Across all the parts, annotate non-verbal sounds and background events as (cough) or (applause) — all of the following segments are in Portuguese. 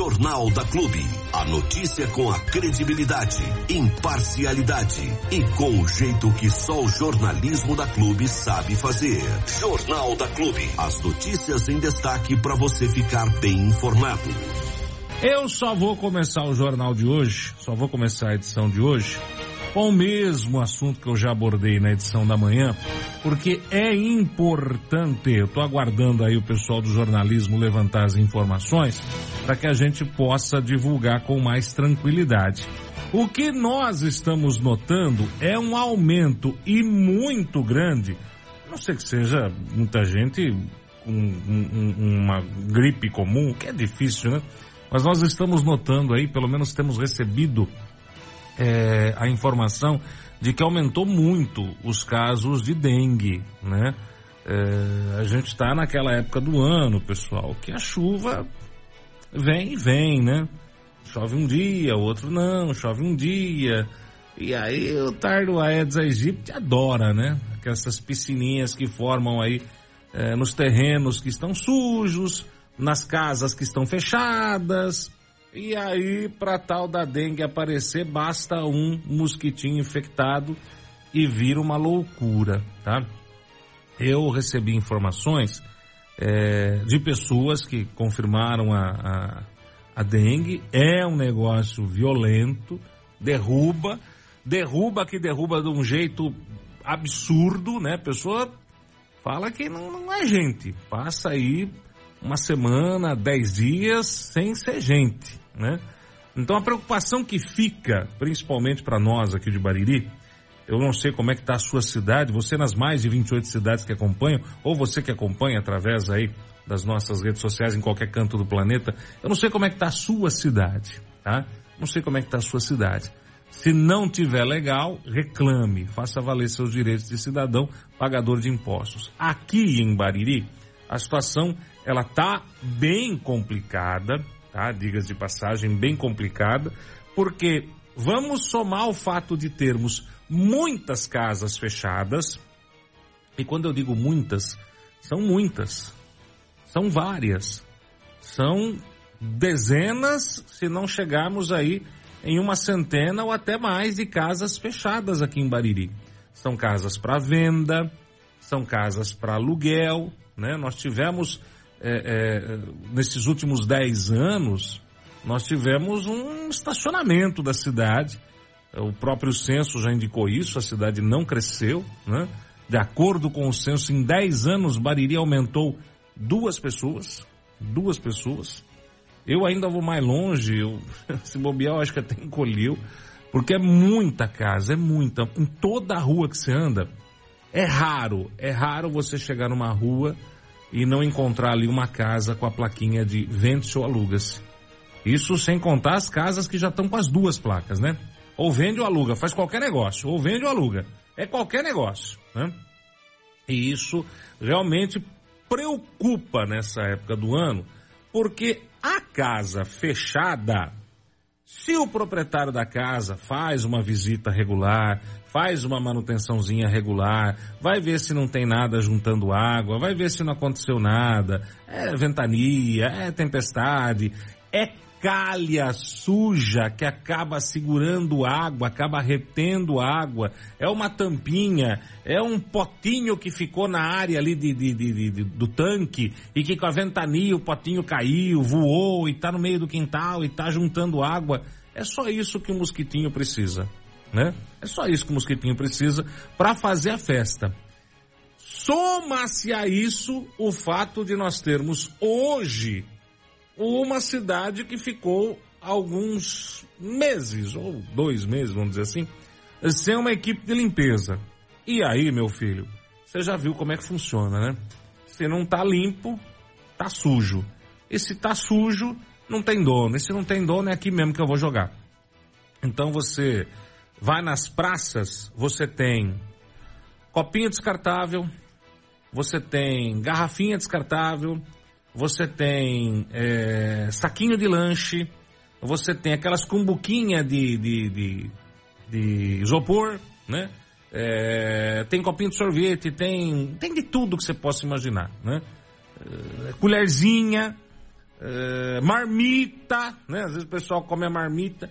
Jornal da Clube. A notícia com a credibilidade, imparcialidade e com o jeito que só o jornalismo da Clube sabe fazer. Jornal da Clube. As notícias em destaque para você ficar bem informado. Eu só vou começar o jornal de hoje, só vou começar a edição de hoje com o mesmo assunto que eu já abordei na edição da manhã, porque é importante, eu estou aguardando aí o pessoal do jornalismo levantar as informações para que a gente possa divulgar com mais tranquilidade. O que nós estamos notando é um aumento e muito grande, não sei que seja muita gente com um, um, uma gripe comum, que é difícil, né? Mas nós estamos notando aí, pelo menos temos recebido é, a informação de que aumentou muito os casos de dengue, né? É, a gente está naquela época do ano, pessoal, que a chuva vem e vem, né? Chove um dia, outro não, chove um dia. E aí o Tardo Aedes aegypti adora, né? Essas piscininhas que formam aí é, nos terrenos que estão sujos, nas casas que estão fechadas, e aí, para tal da dengue aparecer, basta um mosquitinho infectado e vira uma loucura, tá? Eu recebi informações é, de pessoas que confirmaram a, a, a dengue. É um negócio violento, derruba, derruba que derruba de um jeito absurdo, né? A pessoa fala que não, não é gente. Passa aí uma semana, dez dias sem ser gente né? Então a preocupação que fica, principalmente para nós aqui de Bariri, eu não sei como é que está a sua cidade, você nas mais de 28 cidades que acompanham, ou você que acompanha através aí das nossas redes sociais em qualquer canto do planeta, eu não sei como é que está a sua cidade, tá? Não sei como é que está a sua cidade. Se não tiver legal, reclame, faça valer seus direitos de cidadão, pagador de impostos. Aqui em Bariri, a situação ela tá bem complicada, tá? Digas de passagem, bem complicada, porque vamos somar o fato de termos muitas casas fechadas, e quando eu digo muitas, são muitas, são várias, são dezenas, se não chegarmos aí em uma centena ou até mais de casas fechadas aqui em Bariri. São casas para venda, são casas para aluguel, né? Nós tivemos é, é, nesses últimos 10 anos, nós tivemos um estacionamento da cidade. O próprio censo já indicou isso, a cidade não cresceu, né? De acordo com o censo, em 10 anos, Bariri aumentou duas pessoas, duas pessoas. Eu ainda vou mais longe, eu, (laughs) se bobear, eu acho que até encolheu, porque é muita casa, é muita. Em toda a rua que você anda, é raro, é raro você chegar numa rua e não encontrar ali uma casa com a plaquinha de vende-se ou aluga-se. Isso sem contar as casas que já estão com as duas placas, né? Ou vende ou aluga, faz qualquer negócio, ou vende ou aluga. É qualquer negócio, né? E isso realmente preocupa nessa época do ano, porque a casa fechada, se o proprietário da casa faz uma visita regular, faz uma manutençãozinha regular, vai ver se não tem nada juntando água, vai ver se não aconteceu nada, é ventania, é tempestade, é calha suja que acaba segurando água, acaba retendo água, é uma tampinha, é um potinho que ficou na área ali de, de, de, de do tanque e que com a ventania o potinho caiu, voou e está no meio do quintal e está juntando água. É só isso que o mosquitinho precisa né? É só isso que o mosquitinho precisa para fazer a festa. Soma-se a isso o fato de nós termos hoje uma cidade que ficou alguns meses, ou dois meses, vamos dizer assim, sem uma equipe de limpeza. E aí, meu filho, você já viu como é que funciona, né? Se não tá limpo, tá sujo. E se tá sujo, não tem dono. E se não tem dono, é aqui mesmo que eu vou jogar. Então você Vai nas praças, você tem copinho descartável, você tem garrafinha descartável, você tem é, saquinho de lanche, você tem aquelas cumbuquinhas de, de, de, de isopor, né? É, tem copinho de sorvete, tem, tem de tudo que você possa imaginar, né? É, colherzinha, é, marmita, né? Às vezes o pessoal come a marmita.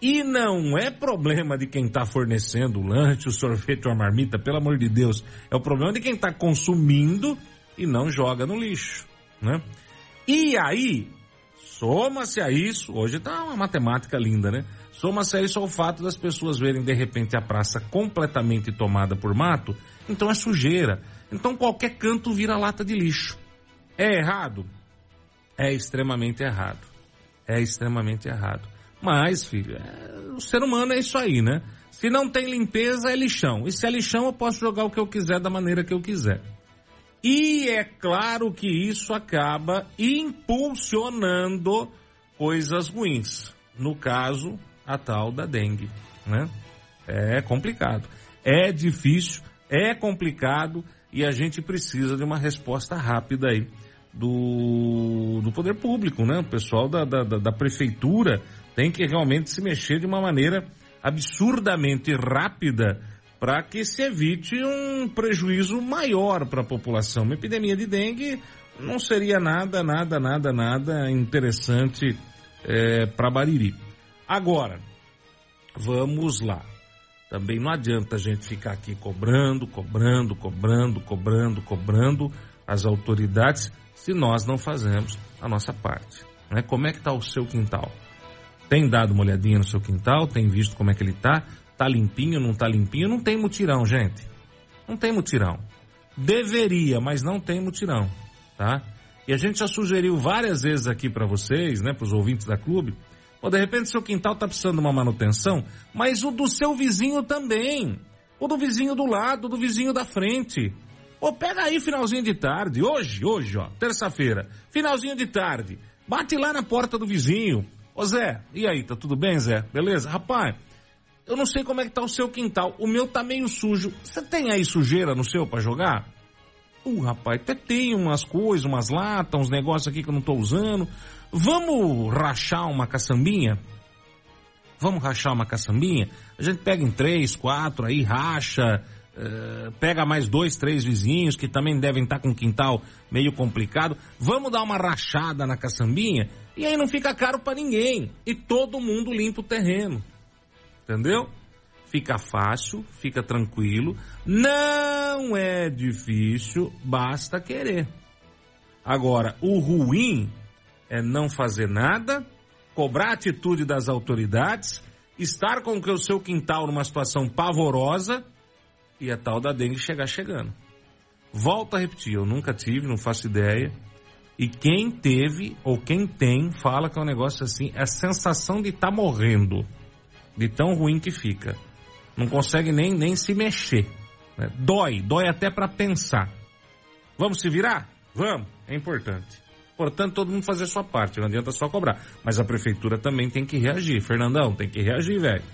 E não é problema de quem está fornecendo o lanche, o sorvete ou a marmita, pelo amor de Deus. É o problema de quem está consumindo e não joga no lixo, né? E aí, soma-se a isso, hoje está uma matemática linda, né? Soma-se a isso ao fato das pessoas verem de repente a praça completamente tomada por mato, então é sujeira. Então qualquer canto vira lata de lixo. É errado? É extremamente errado. É extremamente errado. Mas, filho, é... o ser humano é isso aí, né? Se não tem limpeza, é lixão. E se é lixão, eu posso jogar o que eu quiser da maneira que eu quiser. E é claro que isso acaba impulsionando coisas ruins. No caso, a tal da dengue, né? É complicado. É difícil, é complicado e a gente precisa de uma resposta rápida aí do, do poder público, né? O pessoal da, da, da prefeitura tem que realmente se mexer de uma maneira absurdamente rápida para que se evite um prejuízo maior para a população. Uma epidemia de dengue não seria nada, nada, nada, nada interessante é, para Bariri. Agora, vamos lá. Também não adianta a gente ficar aqui cobrando, cobrando, cobrando, cobrando, cobrando as autoridades se nós não fazemos a nossa parte. Né? Como é que está o seu quintal? Tem dado uma olhadinha no seu quintal? Tem visto como é que ele está? Está limpinho, não está limpinho? Não tem mutirão, gente. Não tem mutirão. Deveria, mas não tem mutirão, tá? E a gente já sugeriu várias vezes aqui para vocês, né, para os ouvintes da clube, ou de repente seu quintal está precisando de uma manutenção, mas o do seu vizinho também. O do vizinho do lado, do vizinho da frente. Ou pega aí finalzinho de tarde, hoje, hoje, ó, terça-feira, finalzinho de tarde. Bate lá na porta do vizinho. Ô Zé, e aí, tá tudo bem, Zé? Beleza? Rapaz, eu não sei como é que tá o seu quintal. O meu tá meio sujo. Você tem aí sujeira no seu para jogar? Uh, rapaz, até tem umas coisas, umas latas, uns negócios aqui que eu não tô usando. Vamos rachar uma caçambinha? Vamos rachar uma caçambinha? A gente pega em três, quatro, aí racha, uh, pega mais dois, três vizinhos que também devem estar tá com um quintal meio complicado. Vamos dar uma rachada na caçambinha? E aí não fica caro para ninguém. E todo mundo limpa o terreno. Entendeu? Fica fácil, fica tranquilo. Não é difícil, basta querer. Agora, o ruim é não fazer nada, cobrar a atitude das autoridades, estar com o seu quintal numa situação pavorosa e a tal da dengue chegar chegando. Volto a repetir, eu nunca tive, não faço ideia. E quem teve ou quem tem fala que é um negócio assim, é a sensação de estar tá morrendo, de tão ruim que fica. Não consegue nem, nem se mexer. Né? Dói, dói até para pensar. Vamos se virar? Vamos, é importante. Portanto, todo mundo fazer sua parte, não adianta só cobrar. Mas a prefeitura também tem que reagir. Fernandão, tem que reagir, velho.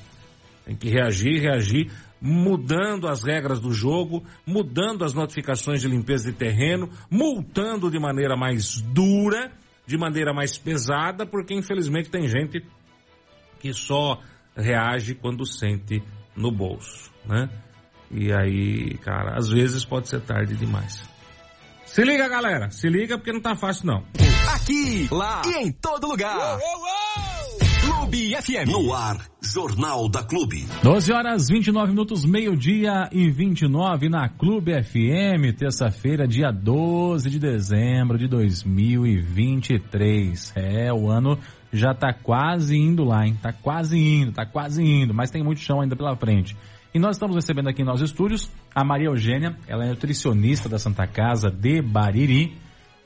Tem que reagir, reagir, mudando as regras do jogo, mudando as notificações de limpeza de terreno, multando de maneira mais dura, de maneira mais pesada, porque infelizmente tem gente que só reage quando sente no bolso, né? E aí, cara, às vezes pode ser tarde demais. Se liga, galera. Se liga porque não tá fácil, não. Aqui, lá e em todo lugar. Uou, uou, uou. Clube FM. No ar, Jornal da Clube. 12 horas 29 minutos, meio-dia e 29 na Clube FM, terça-feira, dia 12 de dezembro de 2023. É, o ano já tá quase indo lá, hein? Tá quase indo, tá quase indo, mas tem muito chão ainda pela frente. E nós estamos recebendo aqui em nossos estúdios a Maria Eugênia, ela é nutricionista da Santa Casa de Bariri.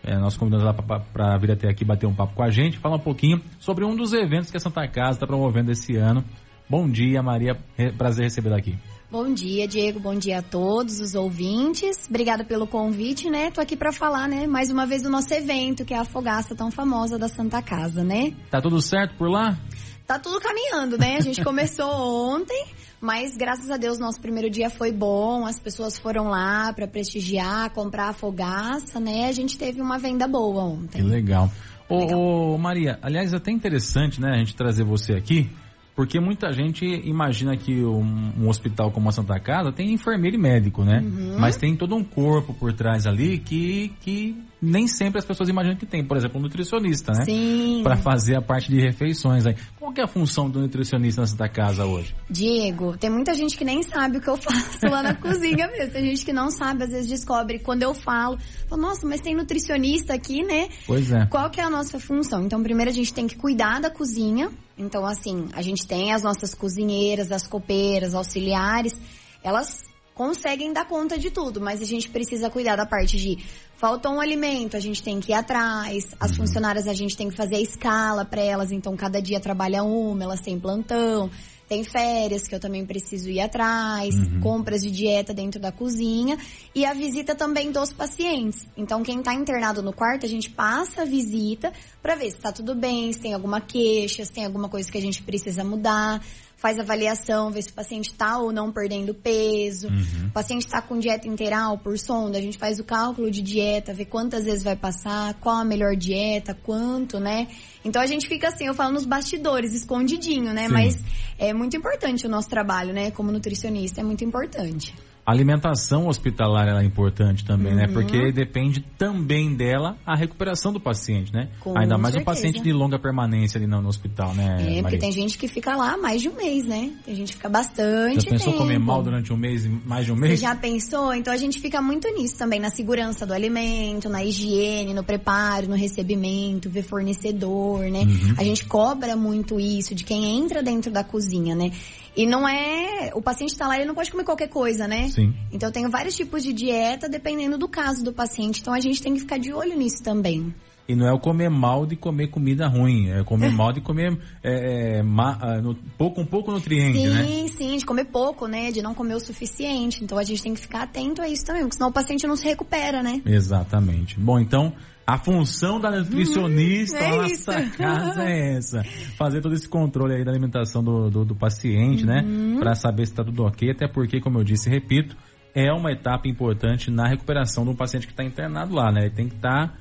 É, nós convidamos ela para vir até aqui bater um papo com a gente, falar um pouquinho sobre um dos eventos que a Santa Casa está promovendo esse ano. Bom dia, Maria, prazer recebê-la aqui. Bom dia, Diego. Bom dia a todos os ouvintes. Obrigada pelo convite, né? Tô aqui para falar, né, mais uma vez do nosso evento, que é a fogaça tão famosa da Santa Casa, né? Tá tudo certo por lá? Tá tudo caminhando, né? A gente (laughs) começou ontem, mas graças a Deus nosso primeiro dia foi bom, as pessoas foram lá para prestigiar, comprar a fogaça, né? A gente teve uma venda boa ontem. Que legal. Ô, ô, Maria, aliás, é até interessante, né, a gente trazer você aqui, porque muita gente imagina que um, um, hospital como a Santa Casa tem enfermeiro e médico, né? Uhum. Mas tem todo um corpo por trás ali que, que nem sempre as pessoas imaginam que tem. Por exemplo, um nutricionista, né? Sim. Para fazer a parte de refeições aí. Qual que é a função do nutricionista Santa Casa hoje? Diego, tem muita gente que nem sabe o que eu faço lá na (laughs) cozinha mesmo. Tem gente que não sabe, às vezes descobre quando eu falo. Fala, Nossa, mas tem nutricionista aqui, né? Pois é. Qual que é a nossa função? Então, primeiro a gente tem que cuidar da cozinha. Então, assim, a gente tem as nossas cozinheiras, as copeiras, auxiliares. Elas conseguem dar conta de tudo, mas a gente precisa cuidar da parte de faltou um alimento, a gente tem que ir atrás. As funcionárias a gente tem que fazer a escala para elas, então cada dia trabalha uma, elas têm plantão. Tem férias que eu também preciso ir atrás, compras de dieta dentro da cozinha e a visita também dos pacientes. Então, quem está internado no quarto, a gente passa a visita para ver se está tudo bem, se tem alguma queixa, se tem alguma coisa que a gente precisa mudar faz avaliação, vê se o paciente está ou não perdendo peso. O paciente está com dieta integral por sonda, a gente faz o cálculo de dieta, vê quantas vezes vai passar, qual a melhor dieta, quanto, né? Então a gente fica assim, eu falo nos bastidores, escondidinho, né? Sim. Mas é muito importante o nosso trabalho, né? Como nutricionista, é muito importante. A alimentação hospitalar ela é importante também, né? Uhum. Porque depende também dela a recuperação do paciente, né? Com Ainda mais o certeza. paciente de longa permanência ali no, no hospital, né? É, porque Maria? tem gente que fica lá mais de um mês, né? Tem gente que fica bastante Já pensou tempo. comer mal durante um mês, mais de um Você mês? já pensou? Então a gente fica muito nisso também, na segurança do alimento, na higiene, no preparo, no recebimento, ver fornecedor, né? Uhum. A gente cobra muito isso de quem entra dentro da cozinha, né? E não é. O paciente tá lá, ele não pode comer qualquer coisa, né? Sim. Então eu tenho vários tipos de dieta dependendo do caso do paciente. Então a gente tem que ficar de olho nisso também. E não é o comer mal de comer comida ruim, é comer (laughs) mal de comer é, é, ma- ah, no- pouco, um pouco nutriente, sim, né? sim, de comer pouco, né? De não comer o suficiente. Então a gente tem que ficar atento a isso também, porque senão o paciente não se recupera, né? Exatamente. Bom, então, a função da nutricionista Hum, é na isso. nossa casa é (laughs) essa. Fazer todo esse controle aí da alimentação do, do, do paciente, né? Uhum. Pra saber se tá tudo ok. Até porque, como eu disse e repito, é uma etapa importante na recuperação um paciente que está internado lá, né? Ele tem que estar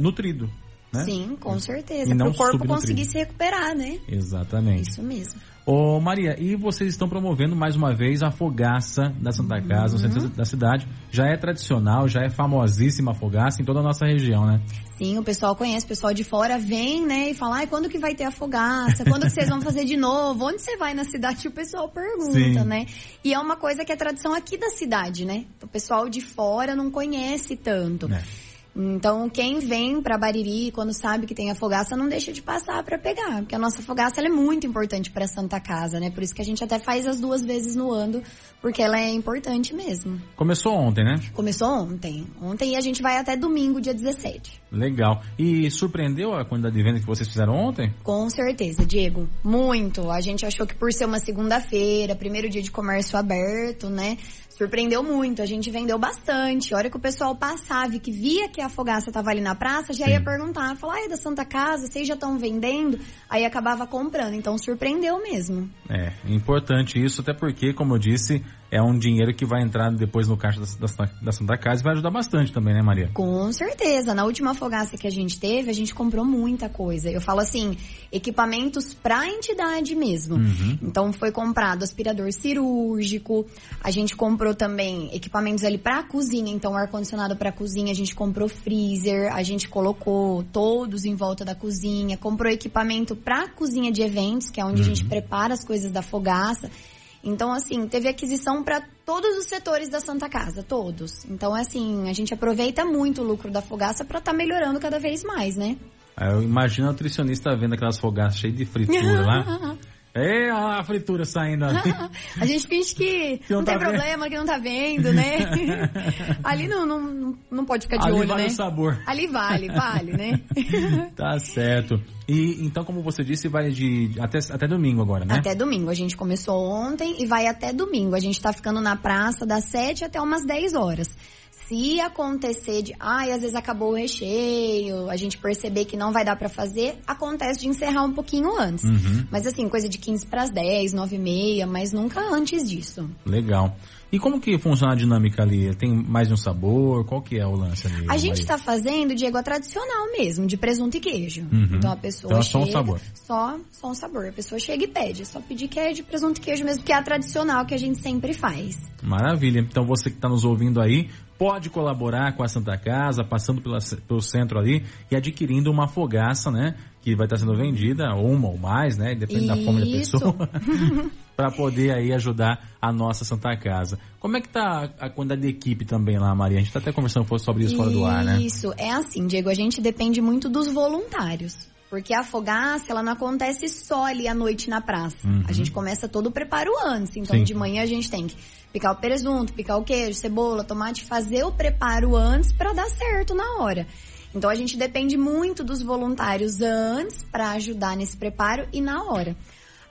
nutrido, né? Sim, com certeza. E não Para o corpo conseguir se recuperar, né? Exatamente. Isso mesmo. Ô Maria, e vocês estão promovendo mais uma vez a fogaça da Santa Casa, no Uhum. centro da cidade. Já é tradicional, já é famosíssima a fogaça em toda a nossa região, né? Sim, o pessoal conhece, o pessoal de fora vem, né, e fala, ai, quando que vai ter a fogaça? Quando que vocês vão fazer de novo? Onde você vai na cidade? O pessoal pergunta, Sim. né? E é uma coisa que é tradição aqui da cidade, né? O pessoal de fora não conhece tanto. É. Então, quem vem pra Bariri, quando sabe que tem a fogaça, não deixa de passar pra pegar. Porque a nossa fogaça é muito importante pra Santa Casa, né? Por isso que a gente até faz as duas vezes no ano, porque ela é importante mesmo. Começou ontem, né? Começou ontem. Ontem e a gente vai até domingo, dia 17. Legal. E surpreendeu a quantidade de venda que vocês fizeram ontem? Com certeza, Diego. Muito. A gente achou que por ser uma segunda-feira, primeiro dia de comércio aberto, né? Surpreendeu muito. A gente vendeu bastante. A hora que o pessoal passava e que via que a fogaça tava ali na praça, já Sim. ia perguntar. Falar, ah, é da Santa Casa, vocês já estão vendendo? Aí acabava comprando. Então surpreendeu mesmo. É, importante isso, até porque, como eu disse, é um dinheiro que vai entrar depois no caixa da, da, da Santa Casa e vai ajudar bastante também, né, Maria? Com certeza. Na última fogaça que a gente teve, a gente comprou muita coisa. Eu falo assim, equipamentos pra entidade mesmo. Uhum. Então foi comprado aspirador cirúrgico, a gente comprou também equipamentos ali pra cozinha, então ar condicionado pra cozinha, a gente comprou freezer, a gente colocou todos em volta da cozinha, comprou equipamento pra cozinha de eventos, que é onde a gente prepara as coisas da fogaça. Então, assim, teve aquisição para todos os setores da Santa Casa, todos. Então, assim, a gente aproveita muito o lucro da fogaça para estar melhorando cada vez mais, né? Aí Eu imagino a nutricionista vendo aquelas fogaças cheias de fritura lá. (laughs) É a fritura saindo ali. (laughs) A gente finge que, não não tá tem vendo. problema, que não tá vendo, né? (laughs) Ali não, não, não pode ficar de Ali olho, vale né? o sabor. Ali vale, vale, né? (laughs) Tá certo. E então, como você disse, vai de até, até domingo agora, né? Até domingo. A gente começou ontem e vai até domingo. A gente tá ficando na praça das 7 até umas 10 horas. Se acontecer de, ai, às vezes acabou o recheio, a gente perceber que não vai dar pra fazer, acontece de encerrar um pouquinho antes. Uhum. Mas assim, coisa de 15 para as 10, 9 e meia, mas nunca antes disso. Legal. E como que funciona a dinâmica ali? Tem mais um sabor? Qual que é o lance ali? A gente Maria? tá fazendo, Diego, a tradicional mesmo, de presunto e queijo. Uhum. Então a pessoa Então é chega... só um sabor. Só, só um sabor. A pessoa chega e pede. É só pedir que é de presunto e queijo mesmo, que é a tradicional que a gente sempre faz. Maravilha. Então você que está nos ouvindo aí, pode colaborar com a Santa Casa, passando pela, pelo centro ali e adquirindo uma fogaça, né? Que vai estar sendo vendida, uma ou mais, né? Depende da fome da pessoa. (laughs) para poder aí ajudar a nossa Santa Casa. Como é que tá a quantidade de equipe também lá, Maria? A gente tá até conversando sobre isso fora do ar, né? Isso, é assim, Diego, a gente depende muito dos voluntários. Porque a fogaça, ela não acontece só ali à noite na praça. Uhum. A gente começa todo o preparo antes. Então, Sim. de manhã a gente tem que picar o presunto, picar o queijo, cebola, tomate, fazer o preparo antes para dar certo na hora. Então, a gente depende muito dos voluntários antes para ajudar nesse preparo e na hora.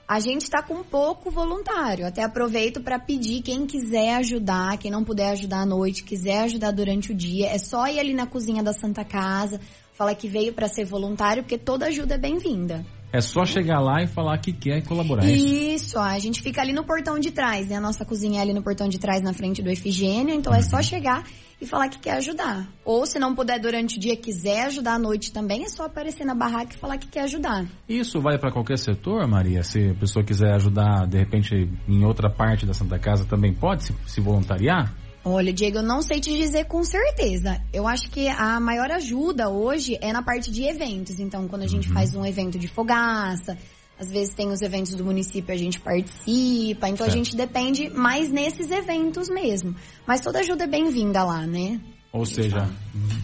A gente está com pouco voluntário. Até aproveito para pedir quem quiser ajudar, quem não puder ajudar à noite, quiser ajudar durante o dia, é só ir ali na cozinha da Santa Casa, falar que veio para ser voluntário, porque toda ajuda é bem-vinda. É só chegar lá e falar que quer e colaborar. é isso? Isso, a gente fica ali no portão de trás, né? A nossa cozinha é ali no portão de trás, na frente do Efigênio, então é só chegar e falar que quer ajudar. Ou se não puder durante o dia, quiser ajudar à noite também, é só aparecer na barraca e falar que quer ajudar. Isso vale para qualquer setor, Maria? Se a pessoa quiser ajudar, de repente, em outra parte da Santa Casa, também pode se, se voluntariar? Olha, Diego, eu não sei te dizer com certeza. Eu acho que a maior ajuda hoje é na parte de eventos. Então, quando a gente faz um evento de fogaça, às vezes tem os eventos do município, a gente participa. Então, Certo. a gente depende mais nesses eventos mesmo. Mas toda ajuda é bem-vinda lá, né? Ou seja,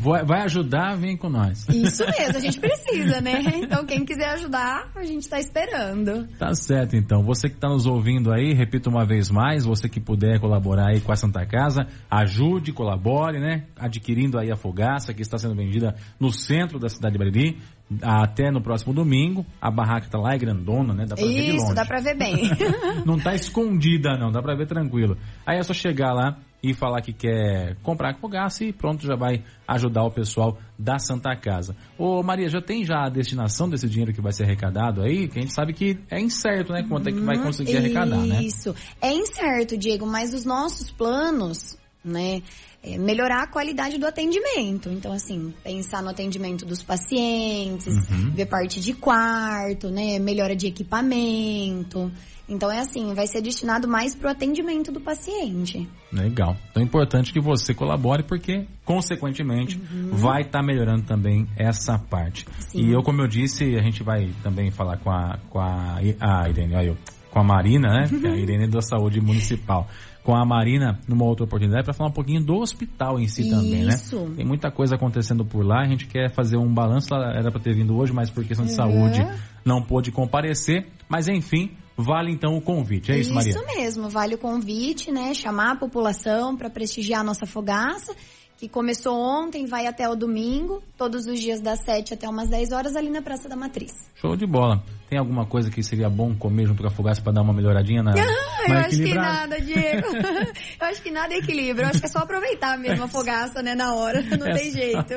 vai ajudar, vem com nós. Isso (laughs) mesmo, a gente precisa, né? Então, quem quiser ajudar, a gente tá esperando. Tá certo, então. Você que está nos ouvindo aí, repito uma vez mais, você que puder colaborar aí com a Santa Casa, ajude, colabore, né? Adquirindo aí a fogaça que está sendo vendida no centro da cidade de Bariri. Até no próximo domingo. A barraca tá lá, é grandona, né? Dá pra ver de Isso, longe. dá pra ver bem. (laughs) Não tá escondida, não, dá pra ver tranquilo. Aí é só chegar lá e falar que quer comprar fogaça e pronto, já vai ajudar o pessoal da Santa Casa. Ô Maria, já tem já a destinação desse dinheiro que vai ser arrecadado aí? Que a gente sabe que é incerto, né? Quanto é que vai conseguir arrecadar, né? Isso. É incerto, Diego, mas os nossos planos, né? É melhorar a qualidade do atendimento. Então, assim, pensar no atendimento dos pacientes, Uhum. ver parte de quarto, né? Melhora de equipamento. Então, é assim, vai ser destinado mais para o atendimento do paciente. Legal. Então é importante que você colabore porque, consequentemente, vai estar melhorando também essa parte. Sim. E eu, como eu disse, a gente vai também falar com a, com a, a Irene, olha eu, com a Marina, né? Que é a Irene da Saúde Municipal. Com a Marina numa outra oportunidade para falar um pouquinho do hospital em si também, né? Isso. Tem muita coisa acontecendo por lá, a gente quer fazer um balanço, ela era para ter vindo hoje, mas por questão de Uhum. saúde não pôde comparecer. Mas enfim, vale então o convite. É isso, Maria? mesmo, vale o convite, né? Chamar a população para prestigiar a nossa fogaça, que começou ontem, vai até o domingo, todos os dias das 7 até umas 10 horas ali na Praça da Matriz. Show de bola. Tem alguma coisa que seria bom comer junto com a fogaça para dar uma melhoradinha na. Ah, (laughs) eu acho que nada, Diego. (laughs) eu acho que nada é equilíbrio. Eu acho que é só aproveitar mesmo a fogaça, né, na hora. (laughs) Não É tem jeito.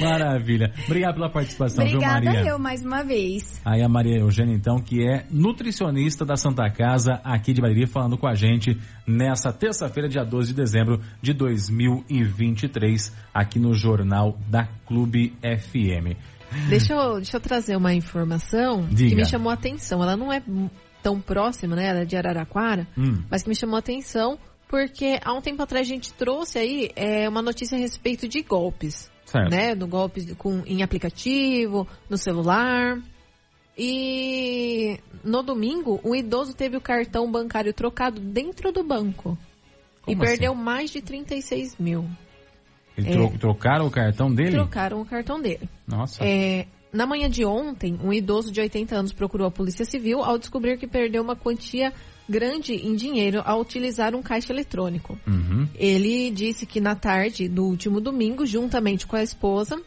Maravilha. Obrigado pela participação, viu, Obrigada Maria? eu mais uma vez. Aí a Maria Eugênia, então, que é nutricionista da Santa Casa aqui de Bariri, falando com a gente nessa terça-feira, dia 12 de dezembro de 2023, aqui no Jornal da Clube FM. Deixa eu, deixa eu trazer uma informação Diga. que me chamou a atenção. Ela não é tão próxima, né? Ela é de Araraquara, Hum. mas que me chamou a atenção porque há um tempo atrás a gente trouxe aí é, uma notícia a respeito de golpes. Certo. né? Do golpes com, em aplicativo, no celular. E no domingo, um idoso teve o cartão bancário trocado dentro do banco. e Como perdeu assim? mais de 36 mil. Ele É. tro- trocaram o cartão dele? Trocaram o cartão dele. Nossa. É, na manhã de ontem, um idoso de 80 anos procurou a Polícia Civil ao descobrir que perdeu uma quantia grande em dinheiro ao utilizar um caixa eletrônico. Uhum. Ele disse que na tarde do último domingo, juntamente com a esposa,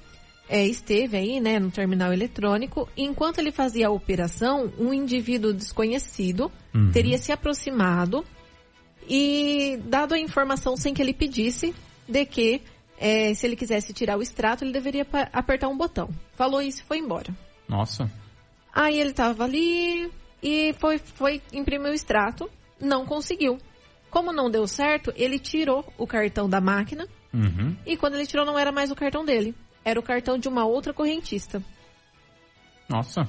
é, esteve aí, né, no terminal eletrônico. E enquanto ele fazia a operação, um indivíduo desconhecido Uhum. teria se aproximado e dado a informação sem que ele pedisse de que é, se ele quisesse tirar o extrato, ele deveria apertar um botão. Falou isso e foi embora. Nossa. Aí ele tava ali e foi, foi imprimir o extrato, não conseguiu. Como não deu certo, ele tirou o cartão da máquina Uhum. e quando ele tirou não era mais o cartão dele, era o cartão de uma outra correntista. Nossa.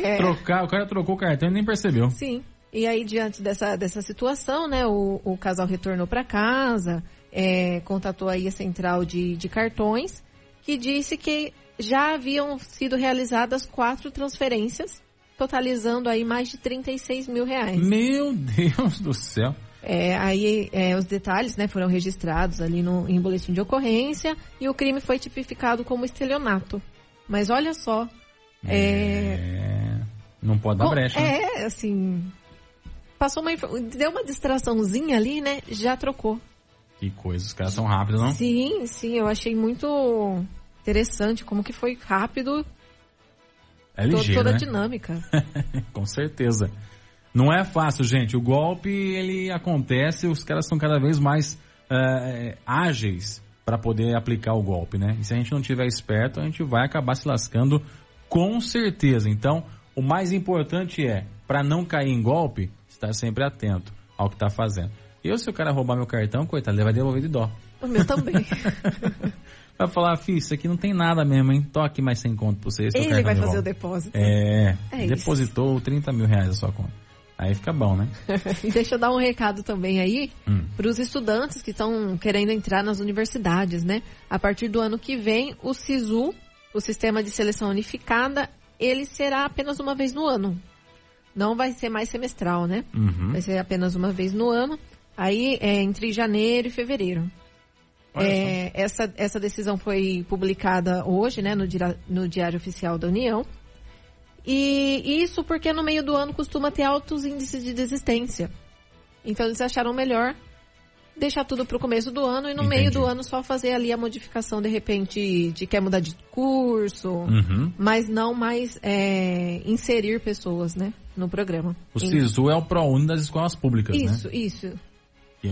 É. (laughs) (laughs) Trocar, o cara trocou o cartão e nem percebeu. Sim. E aí, diante dessa, dessa situação, né, o, o casal retornou para casa, é, contatou aí a central de, de cartões, que disse que já haviam sido realizadas quatro transferências, totalizando aí mais de 36 mil reais. Meu Deus do céu. É, aí é, os detalhes né, foram registrados ali no, em boletim de ocorrência e o crime foi tipificado como estelionato. Mas olha só. É, É, Não pode dar com- brecha. né? é, assim. Passou uma. Deu uma distraçãozinha ali, né? Já trocou. Que coisa, os caras são rápidos, não? Sim, sim, eu achei muito interessante como que foi rápido É ligeiro, toda a né? dinâmica. (laughs) Com certeza. Não é fácil, gente. O golpe, ele acontece, os caras são cada vez mais é, ágeis para poder aplicar o golpe, né? E se a gente não tiver esperto, a gente vai acabar se lascando com certeza. Então, o mais importante é, para não cair em golpe, estar sempre atento ao que está fazendo. Eu, se o cara roubar meu cartão, coitado, ele vai devolver de dó. O meu também. (laughs) Vai falar, filho, isso aqui não tem nada mesmo, hein? Toque mais sem conto pra você. seu Ele vai fazer volta." o depósito. É, É isso. depositou 30 mil reais na sua conta. Aí fica bom, né? (laughs) E deixa eu dar um recado também aí Hum. para os estudantes que estão querendo entrar nas universidades, né? A partir do ano que vem, o SISU, o Sistema de Seleção Unificada, ele será apenas uma vez no ano. Não vai ser mais semestral, né? Uhum. Vai ser apenas uma vez no ano. Aí é entre janeiro e fevereiro. É, essa, essa decisão foi publicada hoje, né, no, no Diário Oficial da União. E isso porque no meio do ano costuma ter altos índices de desistência. Então eles acharam melhor deixar tudo para o começo do ano e no meio Entendi. do ano só fazer ali a modificação, de repente, de quer mudar de curso, Uhum. mas não mais é, inserir pessoas, né, no programa. O Em- SISU é o ProUni das escolas públicas, né? Isso, isso.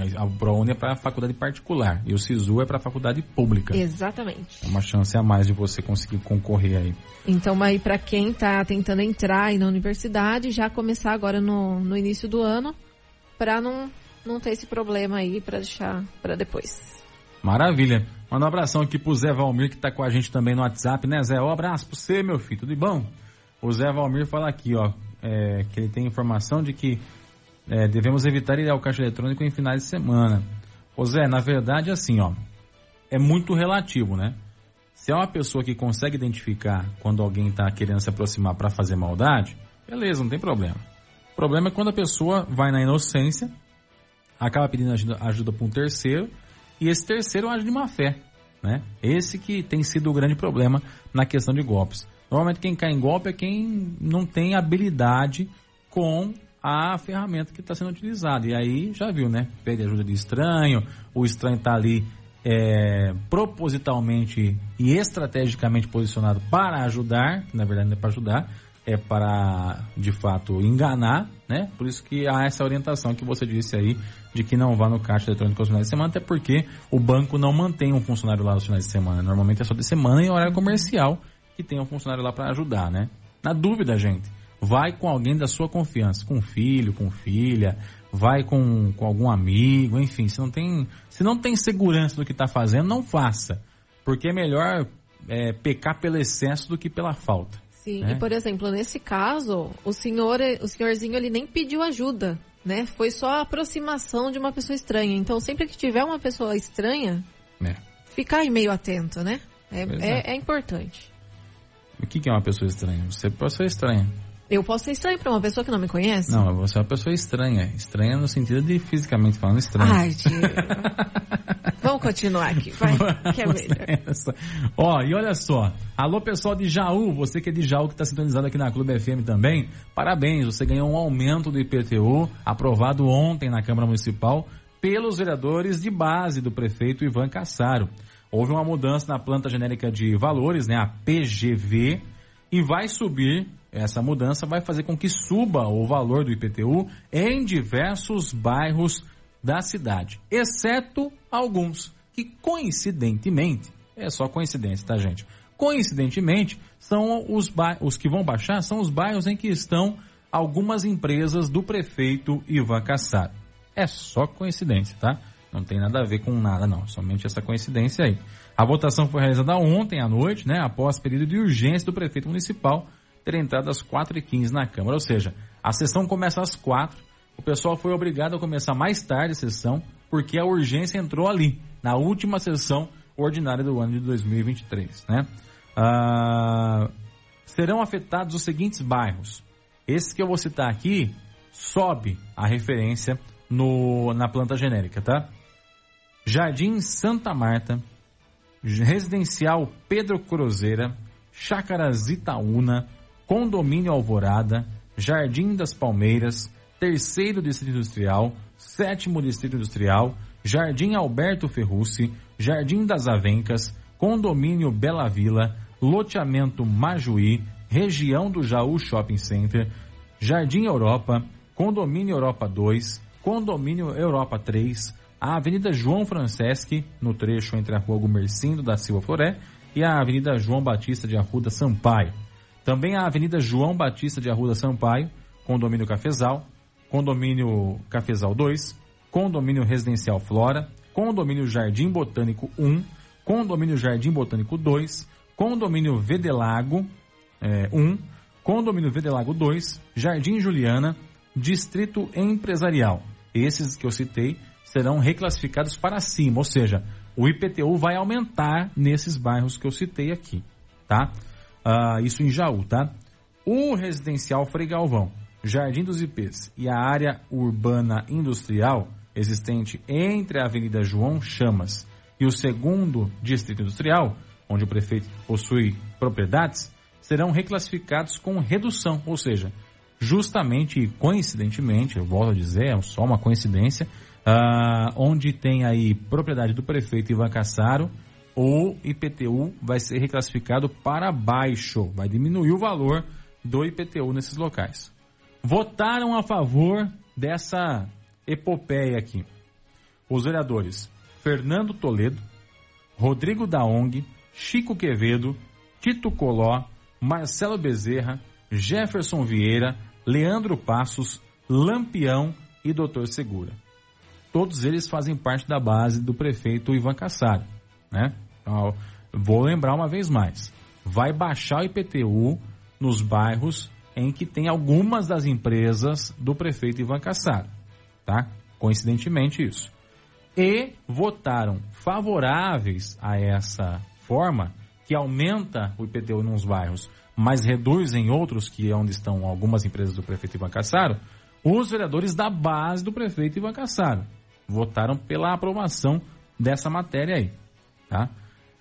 Que a- ProUni é para faculdade particular e o SISU é para faculdade pública. Exatamente. É uma chance a mais de você conseguir concorrer aí. Então, aí para quem está tentando entrar aí na universidade, já começar agora no, no início do ano, para não, não ter esse problema aí, para deixar para depois. Maravilha. Manda um abração aqui pro Zé Valmir, que tá com a gente também no WhatsApp, né, Zé? Um abraço pra você, meu filho. Tudo bom? O Zé Valmir fala aqui, ó, é, que ele tem informação de que é, devemos evitar ir ao caixa eletrônico em finais de semana. Zé, na verdade, assim, ó, é muito relativo, né? Se é uma pessoa que consegue identificar quando alguém está querendo se aproximar para fazer maldade, beleza, não tem problema. O problema é quando a pessoa vai na inocência, acaba pedindo ajuda, ajuda para um terceiro, e esse terceiro age de má fé, né? Esse que tem sido o grande problema na questão de golpes. Normalmente quem cai em golpe é quem não tem habilidade com a ferramenta que está sendo utilizada. E aí já viu, né? Pede ajuda de estranho, o estranho está ali é, propositalmente e estrategicamente posicionado para ajudar, que na verdade não é para ajudar, é para de fato enganar, né? Por isso que há essa orientação que você disse aí de que não vá no caixa eletrônico aos finais de semana, até porque o banco não mantém um funcionário lá aos finais de semana. Normalmente é só de semana e horário comercial que tem um funcionário lá para ajudar, né? Na dúvida, gente, vai com alguém da sua confiança, com filho, com filha, vai com, com algum amigo, enfim, se não tem, se não tem segurança do que está fazendo, não faça, porque é melhor é, pecar pelo excesso do que pela falta. Sim, né? e por exemplo, nesse caso, o senhor, o senhorzinho ele nem pediu ajuda, né? Foi só a aproximação de uma pessoa estranha. Então, sempre que tiver uma pessoa estranha, né? ficar aí meio atento, né? É, é, é. é importante. O que, que é uma pessoa estranha? Você é uma pessoa estranha. Eu posso ser estranho para uma pessoa que não me conhece? Não, você é uma pessoa estranha. Estranha no sentido de fisicamente falando estranha. Ai, Diego. (laughs) Vamos continuar aqui, vai, que é melhor. (laughs) Ó, e olha só. Alô, pessoal de Jaú, você que é de Jaú que está sintonizado aqui na Clube FM também, parabéns, você ganhou um aumento do IPTU aprovado ontem na Câmara Municipal pelos vereadores de base do prefeito Ivan Cassaro. Houve uma mudança na planta genérica de valores, né, a PGV, e vai subir, essa mudança vai fazer com que suba o valor do IPTU em diversos bairros da cidade, exceto alguns que coincidentemente, é só coincidência, tá gente? Coincidentemente, são os, ba- os que vão baixar são os bairros em que estão algumas empresas do prefeito Ivan Cassaro. É só coincidência, tá? Não tem nada a ver com nada, não. Somente essa coincidência aí. A votação foi realizada ontem à noite, né? Após pedido de urgência do prefeito municipal ter entrado às 4h15 na Câmara. Ou seja, a sessão começa às 4 O pessoal foi obrigado a começar mais tarde a sessão porque a urgência entrou ali, na última sessão ordinária do ano de 2023, né? Ah, serão afetados os seguintes bairros. Esse que eu vou citar aqui sobe a referência no, na planta genérica, tá? Jardim Santa Marta, Residencial Pedro Cruzeira, Chácaras Itaúna, Condomínio Alvorada, Jardim das Palmeiras, Terceiro Distrito Industrial, Sétimo Distrito Industrial, Jardim Alberto Ferrucci, Jardim das Avencas, Condomínio Bela Vila, Loteamento Majuí, Região do Jaú Shopping Center, Jardim Europa, Condomínio Europa 2, Condomínio Europa 3, a Avenida João Franceschi, no trecho entre a Rua Gumercindo da Silva Floré e a Avenida João Batista de Arruda Sampaio. Também a Avenida João Batista de Arruda Sampaio, Condomínio Cafezal, Condomínio Cafezal 2, Condomínio Residencial Flora, Condomínio Jardim Botânico 1, Condomínio Jardim Botânico 2, Condomínio Vedelago é, 1, Condomínio Vedelago 2, Jardim Juliana, Distrito Empresarial. Esses que eu citei serão reclassificados para cima, ou seja, o IPTU vai aumentar nesses bairros que eu citei aqui, tá? Uh, isso em Jaú, tá? O residencial Frei Galvão, Jardim dos IPs e a área urbana industrial existente entre a Avenida João Chamas e o segundo distrito industrial, onde o prefeito possui propriedades, serão reclassificados com redução, ou seja, justamente e coincidentemente, eu volto a dizer, é só uma coincidência, uh, onde tem aí propriedade do prefeito Ivan Cassaro, o IPTU vai ser reclassificado para baixo, vai diminuir o valor do IPTU nesses locais. Votaram a favor dessa epopeia aqui. Os vereadores Fernando Toledo, Rodrigo Daong, Chico Quevedo, Tito Coló, Marcelo Bezerra, Jefferson Vieira, Leandro Passos, Lampião e Doutor Segura. Todos eles fazem parte da base do prefeito Ivan Cassaro. Né? Vou lembrar uma vez mais. Vai baixar o IPTU nos bairros em que tem algumas das empresas do prefeito Ivan Cassaro. Tá? Coincidentemente isso. E votaram favoráveis a essa forma que aumenta o IPTU em uns bairros, mas reduz em outros, que é onde estão algumas empresas do prefeito Ivan Cassaro, os vereadores da base do prefeito Ivan Cassaro votaram pela aprovação dessa matéria aí, tá?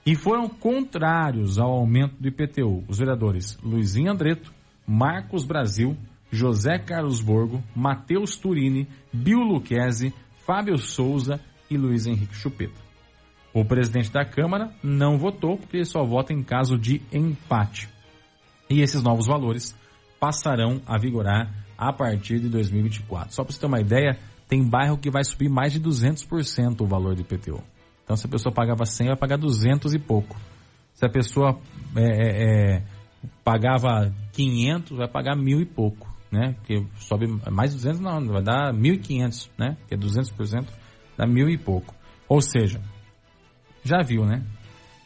E foram contrários ao aumento do IPTU os vereadores Luizinho Andreto, Marcos Brasil, José Carlos Borgo, Matheus Turini, Bill Luquezzi, Fábio Souza e Luiz Henrique Chupeta. O presidente da Câmara não votou porque ele só vota em caso de empate. E esses novos valores passarão a vigorar a partir de 2024. Só para você ter uma ideia, tem bairro que vai subir mais de 200% o valor do IPTU. Então, se a pessoa pagava 100, vai pagar 200 e pouco. Se a pessoa é, é, é pagava 500, vai pagar mil e pouco, né? Que sobe mais de 200, não, vai dar 1.500, né? Que é 200%, dá mil e pouco. Ou seja, já viu, né?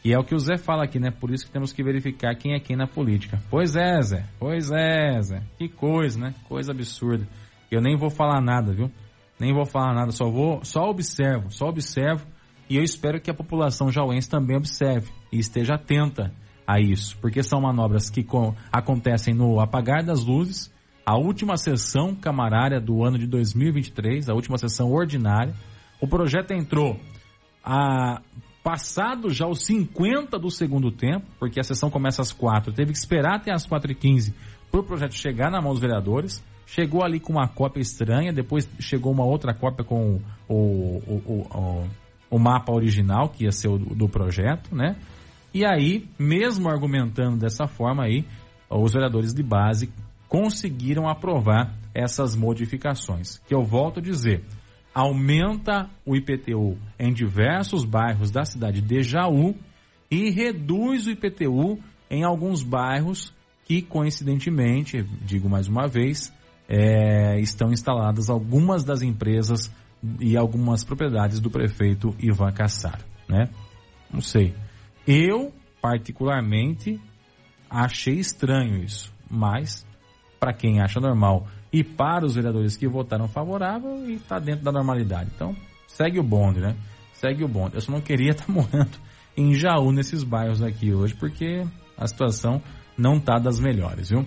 E é o que o Zé fala aqui, né? Por isso que temos que verificar quem é quem na política. Pois é, Zé. Pois é, Zé. Que coisa, né? Coisa absurda. Eu nem vou falar nada, viu? Nem vou falar nada, só vou, só observo, só observo e eu espero que a população jauense também observe e esteja atenta a isso, porque são manobras que acontecem no apagar das luzes, a última sessão camarária do ano de 2023, a última sessão ordinária. O projeto entrou a passado já os 50 do segundo tempo, porque a sessão começa às 4, teve que esperar até às 4h15 para o projeto chegar na mão dos vereadores. Chegou ali com uma cópia estranha, depois chegou uma outra cópia com o, o, o, o mapa original, que ia ser o do, do projeto, né? E aí, mesmo argumentando dessa forma aí, os vereadores de base conseguiram aprovar essas modificações. Que eu volto a dizer, aumenta o IPTU em diversos bairros da cidade de Jaú e reduz o IPTU em alguns bairros que, coincidentemente, digo mais uma vez, é, estão instaladas algumas das empresas e algumas propriedades do prefeito Ivan Cassar, né? Não sei. Eu, particularmente, achei estranho isso, mas para quem acha normal e para os vereadores que votaram favorável, está dentro da normalidade. Então, segue o bonde, né? Segue o bonde. Eu só não queria estar (laughs) tá morando em Jaú, nesses bairros aqui hoje, porque a situação não tá das melhores, viu?